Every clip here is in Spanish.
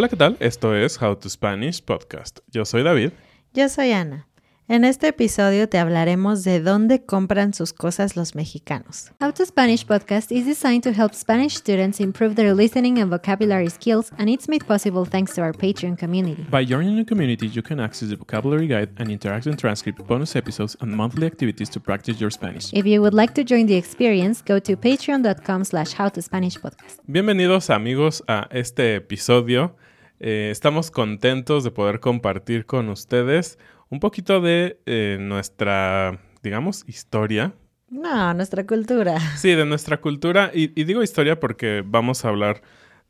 Hola, ¿qué tal? Esto es How to Spanish Podcast. Yo soy David. Yo soy Ana. En este episodio te hablaremos de dónde compran sus cosas los mexicanos. How to Spanish podcast is designed to help Spanish students improve their listening and vocabulary skills, and it's made possible thanks to our Patreon community. By joining the community, you can access the vocabulary guide and interactive transcript, bonus episodes, and monthly activities to practice your Spanish. If you would like to join the experience, go to patreon.com slash howtospanishpodcast. Bienvenidos amigos a este episodio. Eh, estamos contentos de poder compartir con ustedes un poquito de eh, nuestra, digamos, historia. No, nuestra cultura. Sí, de nuestra cultura. Y, y digo historia porque vamos a hablar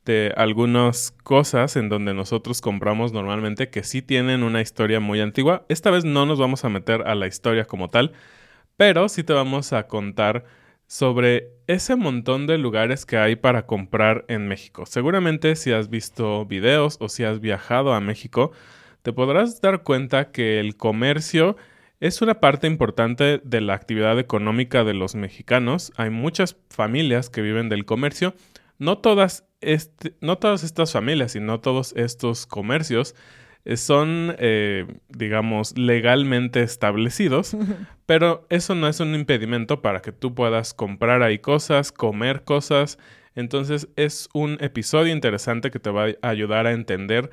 de algunas cosas en donde nosotros compramos normalmente que sí tienen una historia muy antigua. Esta vez no nos vamos a meter a la historia como tal, pero sí te vamos a contar sobre ese montón de lugares que hay para comprar en México. Seguramente si has visto videos o si has viajado a México, te podrás dar cuenta que el comercio es una parte importante de la actividad económica de los mexicanos. Hay muchas familias que viven del comercio. No todas, este, no todas estas familias y no todos estos comercios eh, son, eh, digamos, legalmente establecidos, pero eso no es un impedimento para que tú puedas comprar ahí cosas, comer cosas. Entonces es un episodio interesante que te va a ayudar a entender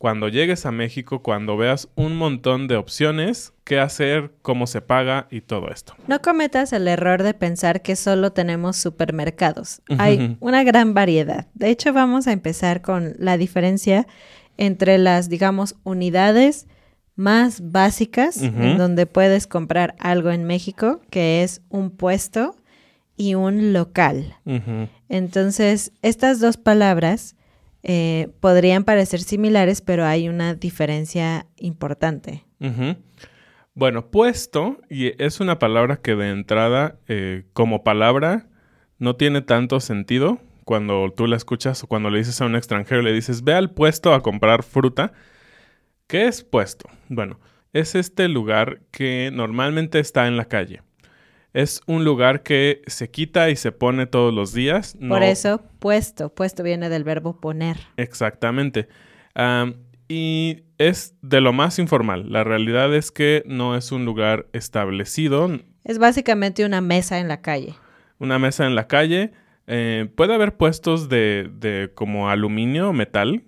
cuando llegues a México, cuando veas un montón de opciones, qué hacer, cómo se paga y todo esto. No cometas el error de pensar que solo tenemos supermercados. Hay una gran variedad. De hecho, vamos a empezar con la diferencia entre las, digamos, unidades más básicas en donde puedes comprar algo en México, que es un puesto y un local. Entonces, estas dos palabras eh, podrían parecer similares, pero hay una diferencia importante. Bueno, puesto, y es una palabra que de entrada, eh, como palabra, no tiene tanto sentido cuando tú la escuchas o cuando le dices a un extranjero, le dices, ve al puesto a comprar fruta. ¿Qué es puesto? Bueno, es este lugar que normalmente está en la calle. Es un lugar que se quita y se pone todos los días. Por eso, puesto. Puesto viene del verbo poner. Exactamente. y es de lo más informal. La realidad es que no es un lugar establecido. Es básicamente una mesa en la calle. Una mesa en la calle. Eh, puede haber puestos de, de como aluminio o metal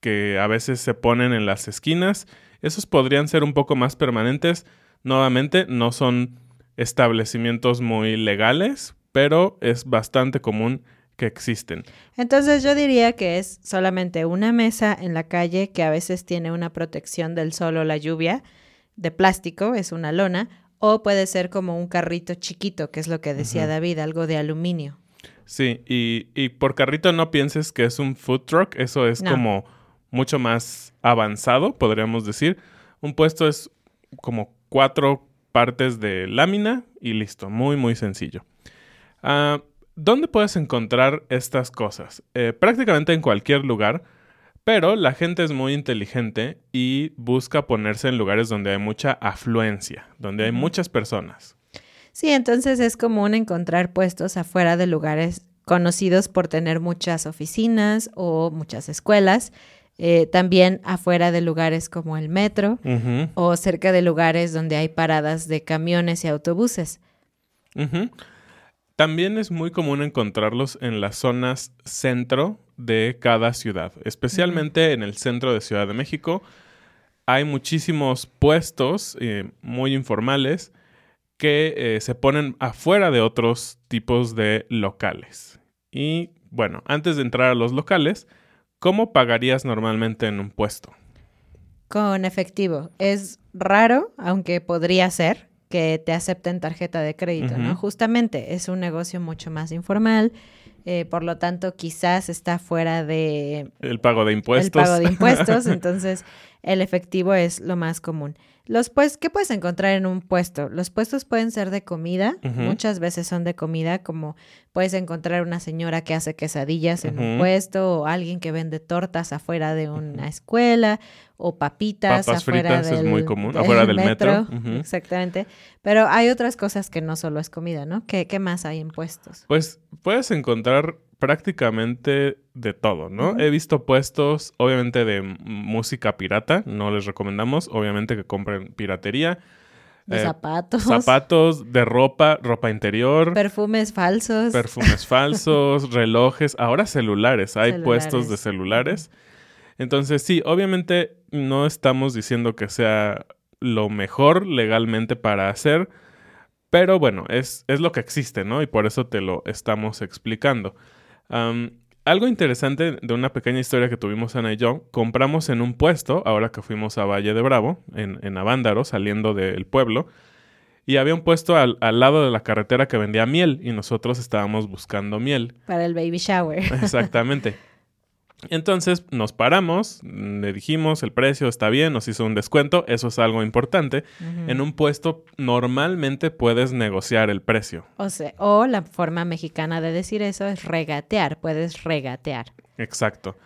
que a veces se ponen en las esquinas. Esos podrían ser un poco más permanentes. Nuevamente, no son establecimientos muy legales, pero es bastante común que existen. Entonces yo diría que es solamente una mesa en la calle que a veces tiene una protección del sol o la lluvia de plástico, es una lona, o puede ser como un carrito chiquito, que es lo que decía David, algo de aluminio. Sí, y, y, por carrito no pienses que es un food truck, eso es como mucho más avanzado, podríamos decir. Un puesto es como cuatro partes de lámina y listo, muy muy sencillo. Ah, ¿Dónde puedes encontrar estas cosas? Eh, prácticamente en cualquier lugar, pero la gente es muy inteligente y busca ponerse en lugares donde hay mucha afluencia, donde hay muchas personas. Sí, entonces es común encontrar puestos afuera de lugares conocidos por tener muchas oficinas o muchas escuelas eh, también afuera de lugares como el metro o cerca de lugares donde hay paradas de camiones y autobuses. También es muy común encontrarlos en las zonas centro de cada ciudad, especialmente en el centro de Ciudad de México. Hay muchísimos puestos eh, muy informales que eh, se ponen afuera de otros tipos de locales. Y bueno, antes de entrar a los locales, ¿Cómo pagarías normalmente en un puesto? Con efectivo. Es raro, aunque podría ser, que te acepten tarjeta de crédito, ¿no? Justamente es un negocio mucho más informal, eh, por lo tanto quizás está fuera de... El pago de impuestos. El pago de impuestos, entonces el efectivo es lo más común. Los pues, ¿qué puedes encontrar en un puesto? Los puestos pueden ser de comida, muchas veces son de comida, como puedes encontrar una señora que hace quesadillas en un puesto, o alguien que vende tortas afuera de una escuela, o papitas Papas afuera fritas es del, muy común, afuera del metro. Ujú. Exactamente. Pero hay otras cosas que no solo es comida, ¿no? ¿Qué, qué más hay en puestos? Pues puedes encontrar prácticamente de todo, ¿no? He visto puestos, obviamente, de música pirata, no les recomendamos, obviamente que compren piratería. De Eh, zapatos, Zapatos, de ropa, ropa interior, perfumes falsos. perfumes falsos, relojes, ahora celulares, hay puestos de Celulares. celulares. Entonces, sí, obviamente no estamos diciendo que sea lo mejor legalmente para hacer, pero bueno, es, es lo que existe, ¿no? Y por eso te lo estamos explicando. Algo interesante de una pequeña historia que tuvimos Ana y yo, compramos en un puesto, ahora que fuimos a Valle de Bravo, en, en Avándaro, saliendo del pueblo, y había un puesto al, al lado de la carretera que vendía miel, y nosotros estábamos buscando miel. para el baby shower. Exactamente. Entonces nos paramos, le dijimos el precio está bien, nos hizo un descuento, eso es algo importante. En un puesto normalmente puedes negociar el precio. O sea, o la forma mexicana de decir eso es regatear, puedes regatear. Exacto.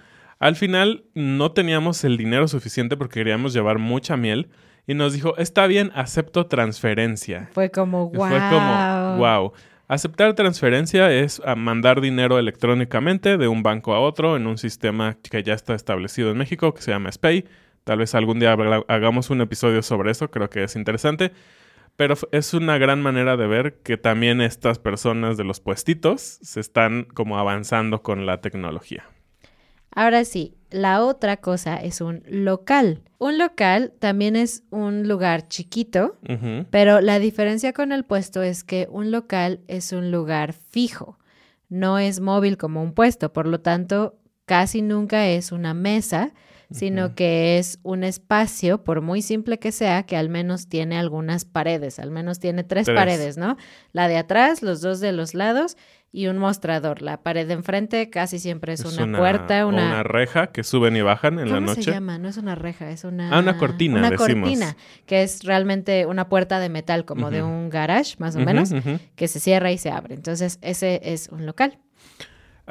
Al final no teníamos el dinero suficiente porque queríamos llevar mucha miel y nos dijo, está bien, acepto transferencia. Fue como, wow. Fue como, wow. Aceptar transferencia es ah, mandar dinero electrónicamente de un banco a otro en un sistema que ya está establecido en México que se llama SPAY. Tal vez algún día hagamos un episodio sobre eso, creo que es interesante. Pero es una gran manera de ver que también estas personas de los puestitos se están como avanzando con la tecnología. Ahora sí, la otra cosa es un local. Un local también es un lugar chiquito, pero la diferencia con el puesto es que un local es un lugar fijo, no es móvil como un puesto, por lo tanto, casi nunca es una mesa, sino que es un espacio, por muy simple que sea, que al menos tiene algunas paredes, al menos tiene tres, Tres. paredes, ¿no? La de atrás, los dos de los lados y un mostrador. La pared de enfrente casi siempre es, una, puerta, una... una reja que suben y bajan en la ¿Cómo noche. se llama? No es una reja, es una... Ah, una cortina, Una decimos. cortina, que es realmente una puerta de metal, como de un garage, más o menos, que se cierra y se abre. Entonces, ese es un local.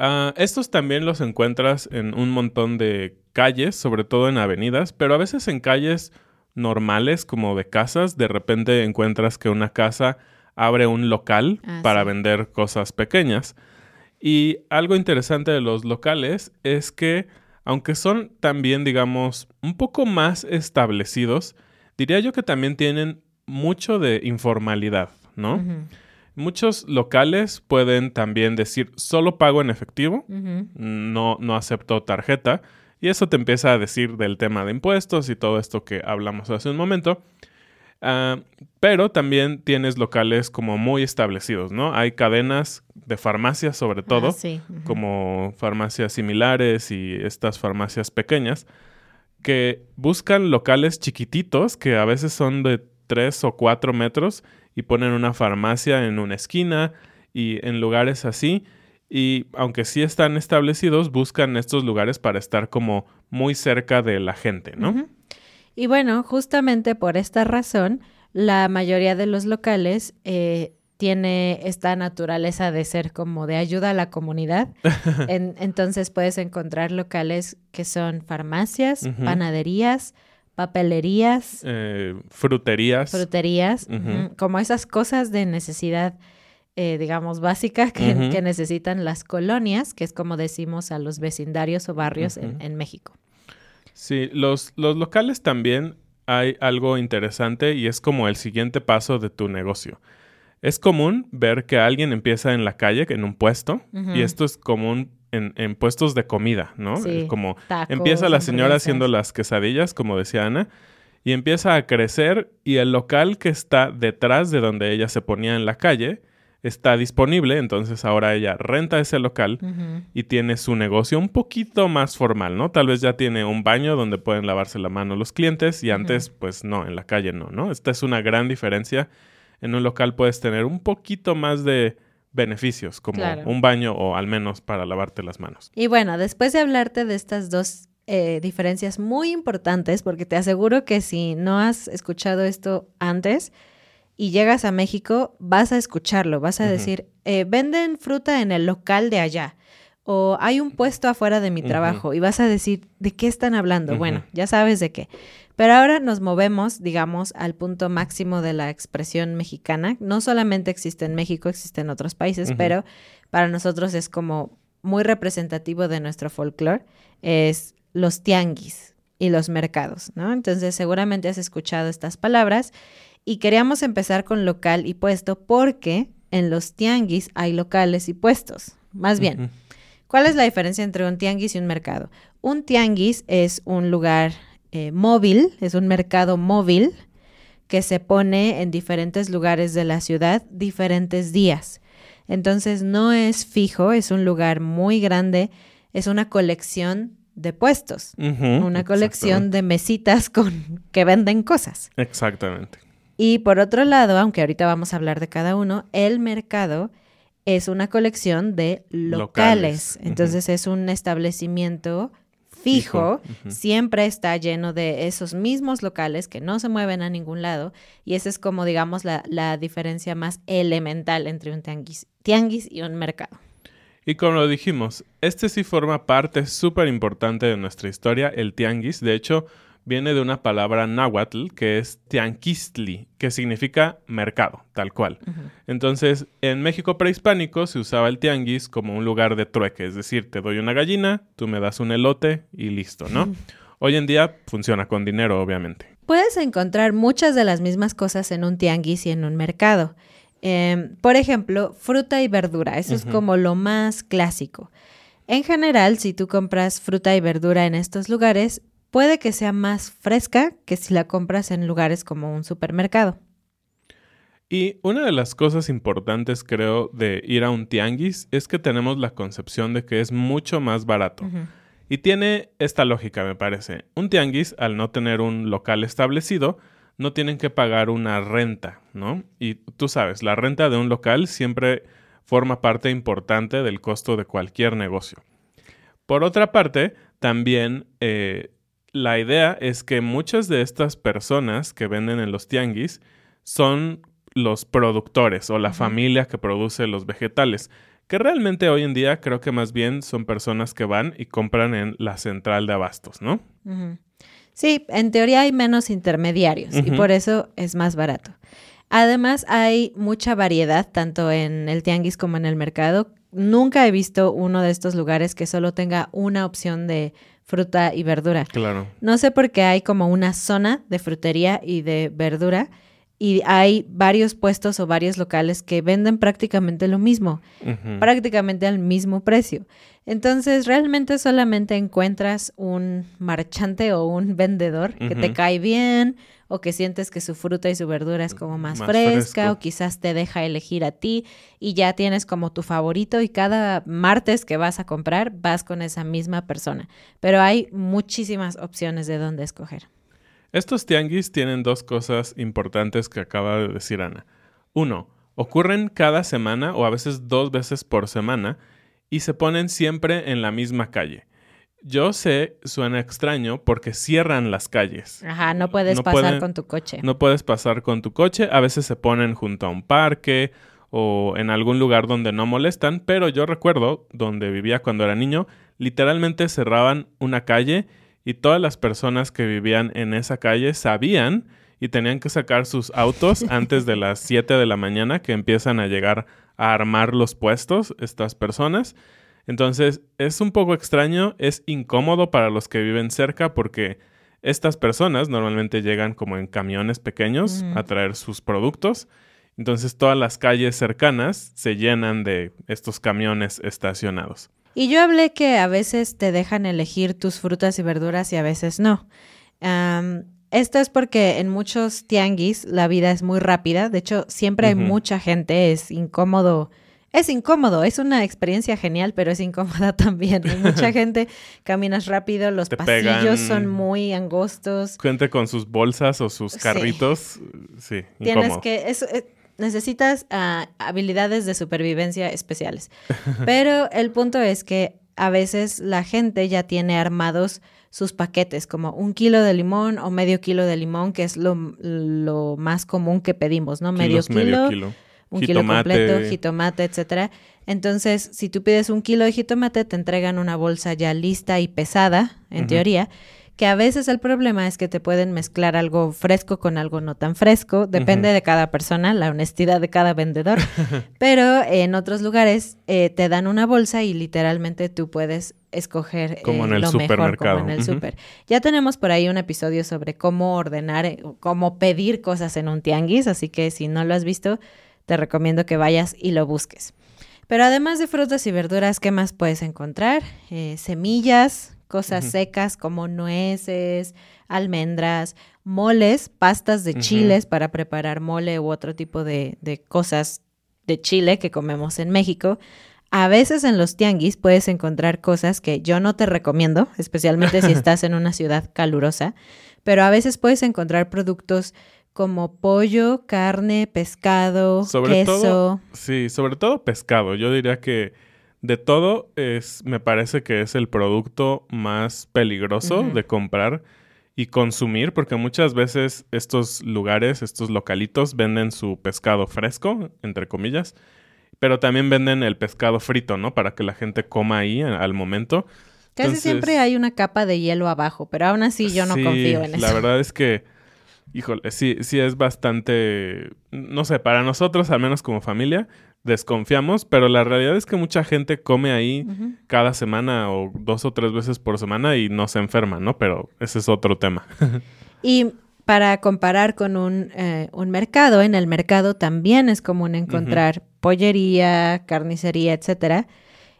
Ah, estos también los encuentras en un montón de calles, sobre todo en avenidas, pero a veces en calles normales como de casas, de repente encuentras que una casa abre un local Ah, para sí. vender cosas pequeñas. Y algo interesante de los locales es que, aunque son también, digamos, un poco más establecidos, diría yo que también tienen mucho de informalidad, ¿no? Muchos locales pueden también decir solo pago en efectivo, no, no acepto tarjeta. Y eso te empieza a decir del tema de impuestos y todo esto que hablamos hace un momento. Ah, pero también tienes locales como muy establecidos, ¿no? Hay cadenas de farmacias sobre todo, Ah, sí. ujú. como farmacias similares y estas farmacias pequeñas, que buscan locales chiquititos que a veces son de 3 o 4 metros y ponen una farmacia en una esquina y en lugares así. Y aunque sí están establecidos, buscan estos lugares para estar como muy cerca de la gente, ¿no? Y bueno, justamente por esta razón, la mayoría de los locales eh, tiene esta naturaleza de ser como de ayuda a la comunidad. En- entonces puedes encontrar locales que son farmacias, panaderías, papelerías, Eh, fruterías. fruterías, como esas cosas de necesidad, eh, digamos, básica que, necesitan las colonias, que es como decimos a los vecindarios o barrios en- México. Sí, los, los locales también hay algo interesante y es como el siguiente paso de tu negocio. Es común ver que alguien empieza en la calle, en un puesto, y esto es común en, en puestos de comida, ¿no? Sí, Es como tacos, empieza la señora haciendo las quesadillas, como decía Ana, y empieza a crecer y el local que está detrás de donde ella se ponía en la calle está disponible, entonces ahora ella renta ese local y tiene su negocio un poquito más formal, ¿no? Tal vez ya tiene un baño donde pueden lavarse la mano los clientes y antes, pues no, en la calle no, ¿no? Esta es una gran diferencia. En un local puedes tener un poquito más de beneficios, como Claro. un baño o al menos para lavarte las manos. Y bueno, después de hablarte de estas dos eh, diferencias muy importantes porque te aseguro que si no has escuchado esto antes y llegas a México, vas a escucharlo, vas a decir, eh, venden fruta en el local de allá o hay un puesto afuera de mi trabajo y vas a decir, ¿de qué están hablando? Bueno, ya sabes de qué. Pero ahora nos movemos, digamos, al punto máximo de la expresión mexicana. No solamente existe en México, existe en otros países, pero para nosotros es como muy representativo de nuestro folclore, es los tianguis y los mercados, ¿no? Entonces seguramente has escuchado estas palabras y queríamos empezar con local y puesto porque en los tianguis hay locales y puestos. Más bien, ¿Cuál es la diferencia entre un tianguis y un mercado? Un tianguis es un lugar eh, móvil, es un mercado móvil que se pone en diferentes lugares de la ciudad diferentes días. Entonces no es fijo, es un lugar muy grande, es una colección de puestos, una colección de mesitas con que venden cosas. Exactamente. Y por otro lado, aunque ahorita vamos a hablar de cada uno, el mercado es una colección de locales. Entonces es un establecimiento fijo, siempre está lleno de esos mismos locales que no se mueven a ningún lado y esa es como digamos la, la diferencia más elemental entre un tianguis, tianguis y un mercado. Y como lo dijimos, este sí forma parte súper importante de nuestra historia, el tianguis. De hecho, viene de una palabra náhuatl que es tianquistli, que significa mercado, tal cual. Entonces, en México prehispánico se usaba el tianguis como un lugar de trueque, es decir, te doy una gallina, tú me das un elote y listo, ¿no? Hoy en día funciona con dinero, obviamente. Puedes encontrar muchas de las mismas cosas en un tianguis y en un mercado. Em, por ejemplo, fruta y verdura, eso es como lo más clásico. En general, si tú compras fruta y verdura en estos lugares, puede que sea más fresca que si la compras en lugares como un supermercado. Y una de las cosas importantes, creo, de ir a un tianguis es que tenemos la concepción de que es mucho más barato. Y tiene esta lógica, me parece. Un tianguis, al no tener un local establecido, no tienen que pagar una renta, ¿no? Y tú sabes, la renta de un local siempre forma parte importante del costo de cualquier negocio. Por otra parte, también eh, la idea es que muchas de estas personas que venden en los tianguis son los productores o la familia que produce los vegetales, que realmente hoy en día creo que más bien son personas que van y compran en la central de abastos, ¿no? Sí, en teoría hay menos intermediarios y por eso es más barato. Además hay mucha variedad tanto en el tianguis como en el mercado. Nunca he visto uno de estos lugares que solo tenga una opción de fruta y verdura. Claro. No sé por qué hay como una zona de frutería y de verdura y hay varios puestos o varios locales que venden prácticamente lo mismo, prácticamente al mismo precio. Entonces, realmente solamente encuentras un marchante o un vendedor que te cae bien o que sientes que su fruta y su verdura es como más, fresca o quizás te deja elegir a ti y ya tienes como tu favorito y cada martes que vas a comprar vas con esa misma persona. Pero hay muchísimas opciones de dónde escoger. Estos tianguis tienen dos cosas importantes que acaba de decir Ana. Uno, ocurren cada semana o a veces dos veces por semana y se ponen siempre en la misma calle. Yo sé, suena extraño porque cierran las calles. Ajá, no puedes pasar con tu coche. No puedes pasar con tu coche. A veces se ponen junto a un parque o en algún lugar donde no molestan, pero yo recuerdo, donde vivía cuando era niño, literalmente cerraban una calle y todas las personas que vivían en esa calle sabían y tenían que sacar sus autos antes de las 7 de la mañana que empiezan a llegar a armar los puestos estas personas. Entonces es un poco extraño, es incómodo para los que viven cerca porque estas personas normalmente llegan como en camiones pequeños a traer sus productos. Entonces todas las calles cercanas se llenan de estos camiones estacionados. Y yo hablé que a veces te dejan elegir tus frutas y verduras y a veces no. esto es porque en muchos tianguis la vida es muy rápida. De hecho, siempre hay mucha gente. Es incómodo es incómodo, es una experiencia genial, pero es incómoda también. Hay mucha gente, caminas rápido, los pasillos son muy angostos. Gente con sus bolsas o sus carritos, sí, Tienes que, eh, necesitas ah, habilidades de supervivencia especiales. Pero el punto es que a veces la gente ya tiene armados sus paquetes, como un kilo de limón o medio kilo de limón, que es lo, lo más común que pedimos, ¿no? Medio kilo, medio kilo. un kilo completo, jitomate, etcétera. Entonces, si tú pides un kilo de jitomate, te entregan una bolsa ya lista y pesada, en teoría, que a veces el problema es que te pueden mezclar algo fresco con algo no tan fresco, depende de cada persona, la honestidad de cada vendedor, pero en otros lugares eh, te dan una bolsa y literalmente tú puedes escoger Como eh, en el lo mejor, como en el Ujú. super. Ya tenemos por ahí un episodio sobre cómo ordenar, eh, cómo pedir cosas en un tianguis, así que si no lo has visto, te recomiendo que vayas y lo busques. Pero además de frutas y verduras, ¿qué más puedes encontrar? Eh, semillas, cosas secas como nueces, almendras, moles, pastas de chiles para preparar mole u otro tipo de, de cosas de chile que comemos en México. A veces en los tianguis puedes encontrar cosas que yo no te recomiendo, especialmente si estás en una ciudad calurosa, pero a veces puedes encontrar productos como pollo, carne, pescado, Sobre queso. todo, sí, sobre todo pescado. Yo diría que de todo es, me parece que es el producto más peligroso de comprar y consumir, porque muchas veces estos lugares, estos localitos venden su pescado fresco, entre comillas, pero también venden el pescado frito, ¿no? Para que la gente coma ahí al momento. Casi Entonces- siempre hay una capa de hielo abajo, pero aún así yo no Sí, confío en eso. La verdad es que, híjole, sí, sí es bastante, no sé, para nosotros, al menos como familia, desconfiamos, pero la realidad es que mucha gente come ahí cada semana o dos o tres veces por semana y no se enferma, ¿no? Pero ese es otro tema. Y para comparar con un, eh, un mercado, en el mercado también es común encontrar pollería, carnicería, etcétera.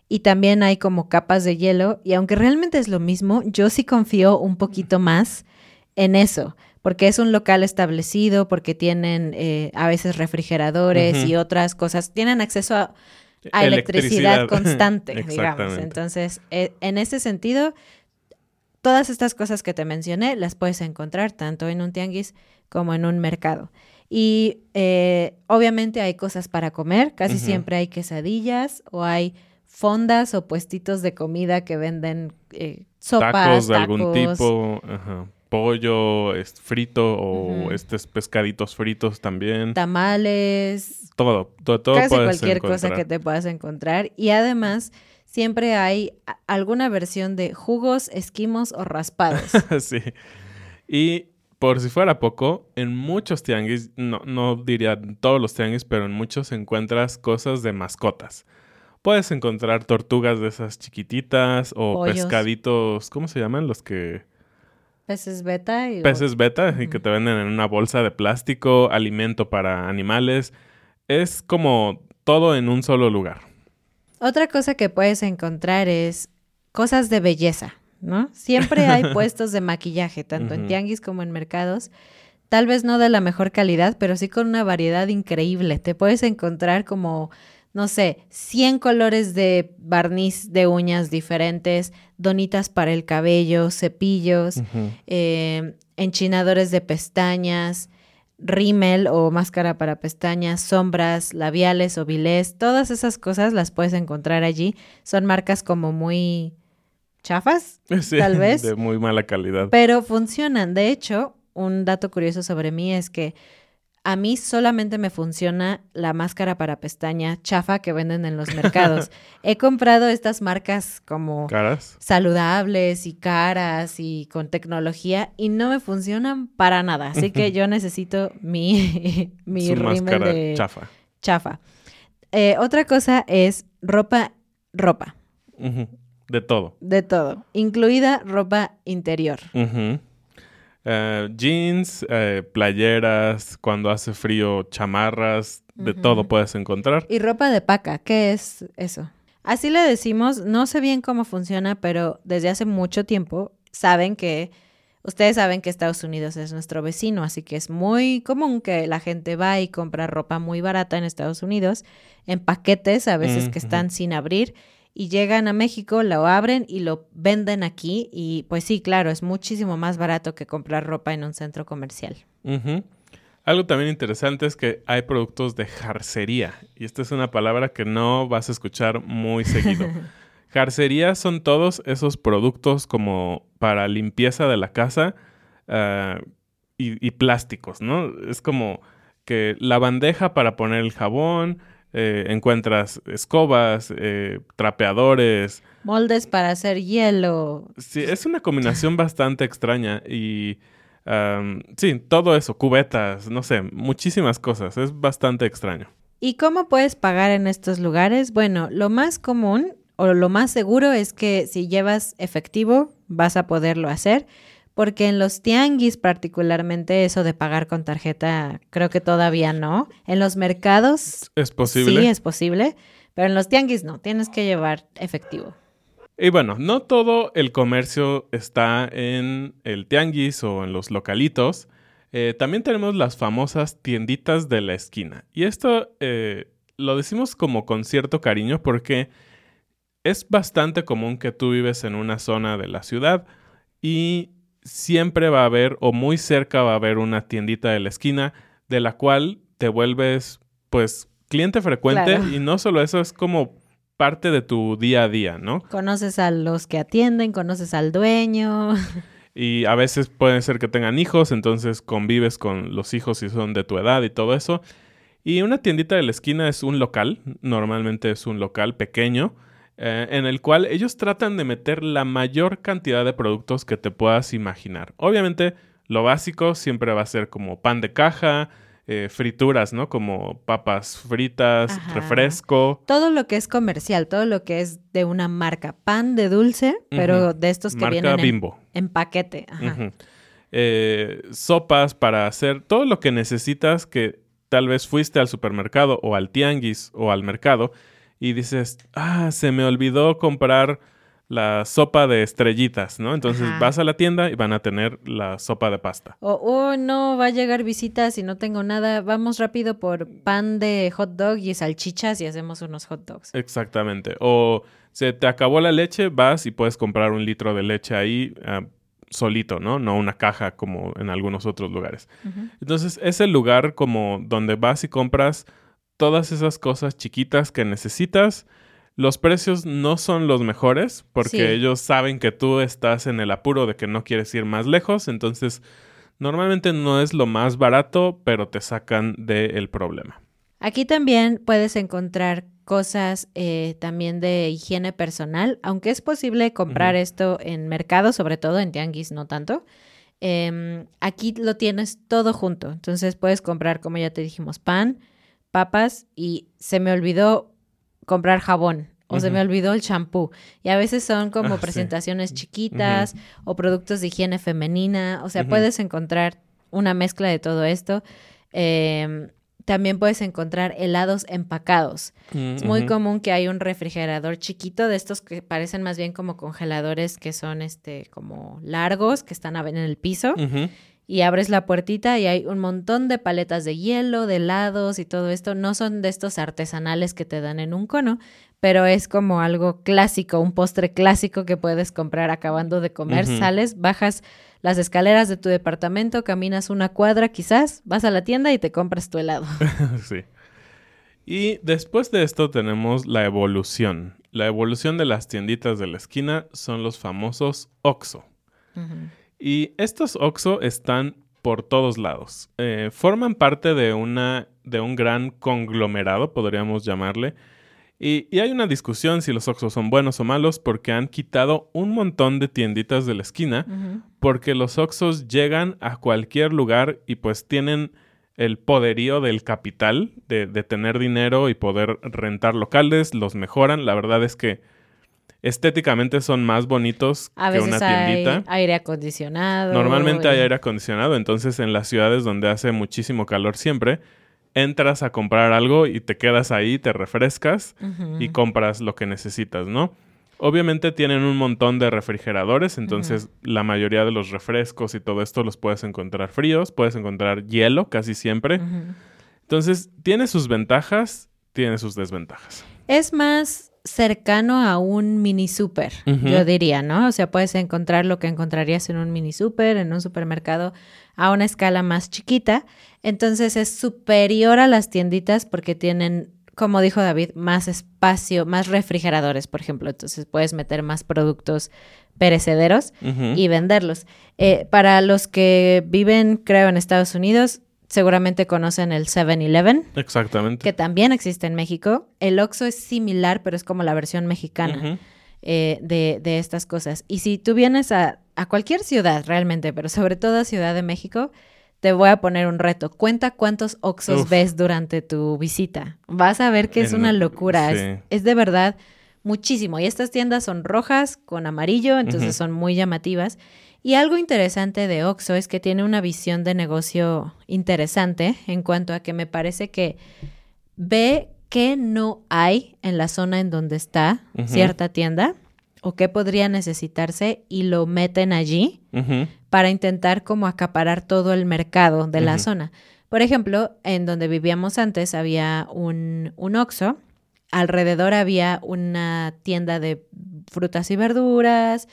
Y también hay como capas de hielo. Y aunque realmente es lo mismo, yo sí confío un poquito más en eso. Porque es un local establecido, porque tienen eh, a veces refrigeradores y otras cosas. Tienen acceso a, a electricidad, constante, digamos. Entonces, eh, en ese sentido, todas estas cosas que te mencioné las puedes encontrar tanto en un tianguis como en un mercado. Y eh, obviamente hay cosas para comer, casi siempre hay quesadillas o hay fondas o puestitos de comida que venden eh, sopas, tacos de algún tipo, ajá, pollo es frito o estos pescaditos fritos también. tamales, todo, todo, todo casi cualquier cosa que te puedas encontrar. Y además, siempre hay alguna versión de jugos, esquimos o raspados. sí. Y por si fuera poco, en muchos tianguis, no, no diría todos los tianguis, pero en muchos encuentras cosas de mascotas. Puedes encontrar tortugas de esas chiquititas o Pollos. pescaditos, ¿cómo se llaman? Los que... Peces beta y Peces beta y que te venden en una bolsa de plástico, alimento para animales. Es como todo en un solo lugar. Otra cosa que puedes encontrar es cosas de belleza, ¿no? Siempre hay puestos de maquillaje, tanto en tianguis como en mercados. Tal vez no de la mejor calidad, pero sí con una variedad increíble. Te puedes encontrar como, no sé, 100 colores de barniz de uñas diferentes, donitas para el cabello, cepillos, eh, enchinadores de pestañas, rímel o máscara para pestañas, sombras, labiales o bilés, todas esas cosas las puedes encontrar allí. Son marcas como muy chafas, Sí, Tal vez. De muy mala calidad. pero funcionan. De hecho, un dato curioso sobre mí es que a mí solamente me funciona la máscara para pestaña chafa que venden en los mercados. He comprado estas marcas como ¿Caras? saludables y caras y con tecnología y no me funcionan para nada. Así que yo necesito mi, mi Su rímel máscara de chafa. chafa. Eh, otra cosa es ropa, ropa. De todo. de todo, incluida ropa interior. Eh, jeans, eh, playeras, cuando hace frío, chamarras, de todo puedes encontrar. Y ropa de paca, ¿qué es eso? Así le decimos, no sé bien cómo funciona, pero desde hace mucho tiempo saben que, ustedes saben que Estados Unidos es nuestro vecino, así que es muy común que la gente va y compra ropa muy barata en Estados Unidos, en paquetes, a veces que están sin abrir, y llegan a México, lo abren y lo venden aquí, y pues sí, claro, es muchísimo más barato que comprar ropa en un centro comercial. Algo también interesante es que hay productos de jarcería. Y esta es una palabra que no vas a escuchar muy seguido. Jarcería son todos esos productos como para limpieza de la casa ah, y, y plásticos, ¿no? Es como que la bandeja para poner el jabón, eh, encuentras escobas, eh, trapeadores. Moldes para hacer hielo. Sí, es una combinación bastante extraña y sí, todo eso, cubetas, no sé, muchísimas cosas. Es bastante extraño. ¿Y cómo puedes pagar en estos lugares? Bueno, lo más común o lo más seguro es que si llevas efectivo vas a poderlo hacer, porque en los tianguis particularmente eso de pagar con tarjeta creo que todavía no. En los mercados ¿Es posible? sí es posible, pero en los tianguis no, tienes que llevar efectivo. Y bueno, no todo el comercio está en el tianguis o en los localitos. Eh, también tenemos las famosas tienditas de la esquina. Y esto eh, lo decimos como con cierto cariño porque es bastante común que tú vives en una zona de la ciudad y siempre va a haber o muy cerca va a haber una tiendita de la esquina de la cual te vuelves pues cliente frecuente Claro. y no solo eso es como parte de tu día a día, ¿no? Conoces a los que atienden, conoces al dueño. Y a veces puede ser que tengan hijos, entonces convives con los hijos si son de tu edad y todo eso. Y una tiendita de la esquina es un local, normalmente es un local pequeño, eh, en el cual ellos tratan de meter la mayor cantidad de productos que te puedas imaginar. Obviamente, lo básico siempre va a ser como pan de caja, eh, frituras, ¿no? Como papas fritas, Ajá. refresco. Todo lo que es comercial, todo lo que es de una marca, pan de dulce, pero de estos que Marca vienen en, Bimbo. en paquete. Ajá. Eh, sopas para hacer todo lo que necesitas que tal vez fuiste al supermercado o al tianguis o al mercado y dices, ah, se me olvidó comprar la sopa de estrellitas, ¿no? Entonces Ajá. vas a la tienda y van a tener la sopa de pasta. O, oh, no, va a llegar visitas y no tengo nada. Vamos rápido por pan de hot dog y salchichas y hacemos unos hot dogs. Exactamente. O se te acabó la leche, vas y puedes comprar un litro de leche ahí ah, solito, ¿no? No una caja como en algunos otros lugares. Entonces es el lugar como donde vas y compras todas esas cosas chiquitas que necesitas. Los precios no son los mejores porque Sí. ellos saben que tú estás en el apuro de que no quieres ir más lejos. Entonces normalmente no es lo más barato, pero te sacan del problema. Aquí también puedes encontrar cosas eh, también de higiene personal, aunque es posible comprar esto en mercado, sobre todo en tianguis, no tanto. Em, aquí lo tienes todo junto, entonces puedes comprar, como ya te dijimos, pan, papas y se me olvidó comprar jabón o se me olvidó el champú. Y a veces son como Ah, sí. presentaciones chiquitas o productos de higiene femenina, o sea, puedes encontrar una mezcla de todo esto. Em, también puedes encontrar helados empacados. Es muy común que hay un refrigerador chiquito de estos que parecen más bien como congeladores que son este como largos que están en el piso. Y abres la puertita y hay un montón de paletas de hielo, de helados y todo esto. No son de estos artesanales que te dan en un cono, pero es como algo clásico, un postre clásico que puedes comprar acabando de comer. Sales, bajas las escaleras de tu departamento, caminas una cuadra quizás, vas a la tienda y te compras tu helado. sí. Y después de esto tenemos la evolución. La evolución de las tienditas de la esquina son los famosos Oxxo. Y estos Oxxo están por todos lados. Eh, forman parte de, una, de un gran conglomerado, podríamos llamarle. Y, y hay una discusión si los Oxxo son buenos o malos porque han quitado un montón de tienditas de la esquina porque los Oxxos llegan a cualquier lugar y pues tienen el poderío del capital de, de tener dinero y poder rentar locales, los mejoran. La verdad es que estéticamente son más bonitos A que veces una hay tiendita. aire acondicionado. Normalmente hay aire acondicionado, entonces en las ciudades donde hace muchísimo calor siempre, entras a comprar algo y te quedas ahí, te refrescas y compras lo que necesitas, ¿no? Obviamente tienen un montón de refrigeradores, entonces la mayoría de los refrescos y todo esto los puedes encontrar fríos, puedes encontrar hielo casi siempre. Entonces tiene sus ventajas, tiene sus desventajas. Es más cercano a un mini super, yo diría, ¿no? O sea, puedes encontrar lo que encontrarías en un mini super, en un supermercado, a una escala más chiquita. Entonces es superior a las tienditas porque tienen como dijo David, más espacio, más refrigeradores, por ejemplo. Entonces puedes meter más productos perecederos y venderlos. Eh, para los que viven, creo, en Estados Unidos, seguramente conocen el 7-Eleven, Exactamente. que también existe en México. El Oxxo es similar, pero es como la versión mexicana eh, de, de estas cosas. Y si tú vienes a, a cualquier ciudad realmente, pero sobre todo a Ciudad de México, te voy a poner un reto. Cuenta cuántos Oxxos Uf. ves durante tu visita. Vas a ver que es En- una locura. sí. Es, es de verdad muchísimo. Y estas tiendas son rojas con amarillo, entonces son muy llamativas. Y algo interesante de Oxxo es que tiene una visión de negocio interesante en cuanto a que me parece que ve qué no hay en la zona en donde está cierta tienda o qué podría necesitarse y lo meten allí para intentar como acaparar todo el mercado de la zona. Por ejemplo, en donde vivíamos antes había un, un Oxxo, alrededor había una tienda de frutas y verduras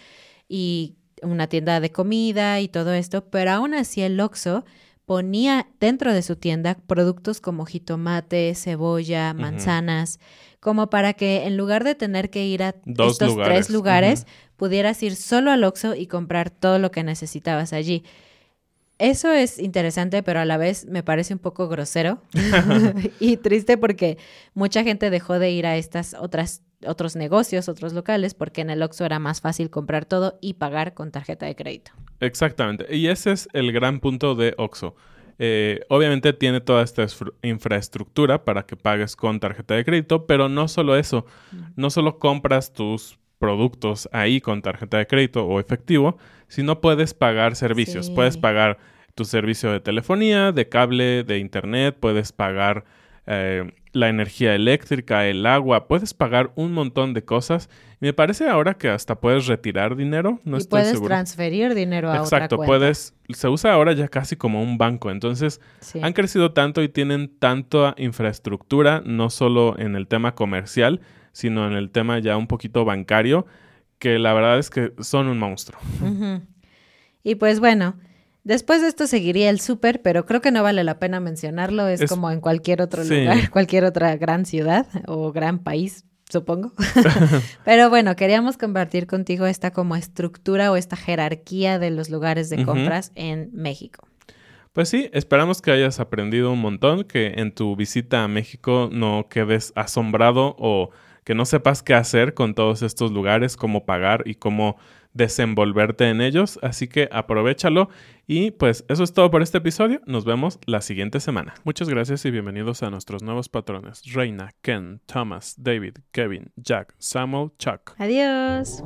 y una tienda de comida y todo esto, pero aún así el Oxxo ponía dentro de su tienda productos como jitomate, cebolla, manzanas, como para que en lugar de tener que ir a Dos estos lugares. tres lugares, pudieras ir solo al Oxxo y comprar todo lo que necesitabas allí. Eso es interesante, pero a la vez me parece un poco grosero y triste porque mucha gente dejó de ir a estas otras otros negocios, otros locales, porque en el Oxxo era más fácil comprar todo y pagar con tarjeta de crédito. Exactamente. Y ese es el gran punto de Oxxo. Eh, obviamente tiene toda esta infraestructura para que pagues con tarjeta de crédito, pero no solo eso. No solo compras tus productos ahí con tarjeta de crédito o efectivo, sino puedes pagar servicios. Sí. Puedes pagar tu servicio de telefonía, de cable, de internet, puedes pagar eh, la energía eléctrica, el agua, puedes pagar un montón de cosas. Y me parece ahora que hasta puedes retirar dinero, no y estoy puedes seguro. transferir dinero a otra Exacto, cuenta. puedes, se usa ahora ya casi como un banco, entonces Sí. han crecido tanto y tienen tanta infraestructura, no solo en el tema comercial, sino en el tema ya un poquito bancario, que la verdad es que son un monstruo. Y pues bueno, después de esto seguiría el súper, pero creo que no vale la pena mencionarlo. Es, Es- como en cualquier otro Sí. lugar, cualquier otra gran ciudad o gran país, supongo. pero bueno, queríamos compartir contigo esta como estructura o esta jerarquía de los lugares de compras en México. Pues sí, esperamos que hayas aprendido un montón, que en tu visita a México no quedes asombrado o que no sepas qué hacer con todos estos lugares, cómo pagar y cómo desenvolverte en ellos. Así que aprovechalo y pues eso es todo por este episodio. Nos vemos la siguiente semana. Muchas gracias y bienvenidos a nuestros nuevos patrones. Reina, Ken, Thomas, David, Kevin, Jack, Samuel, Chuck. Adiós.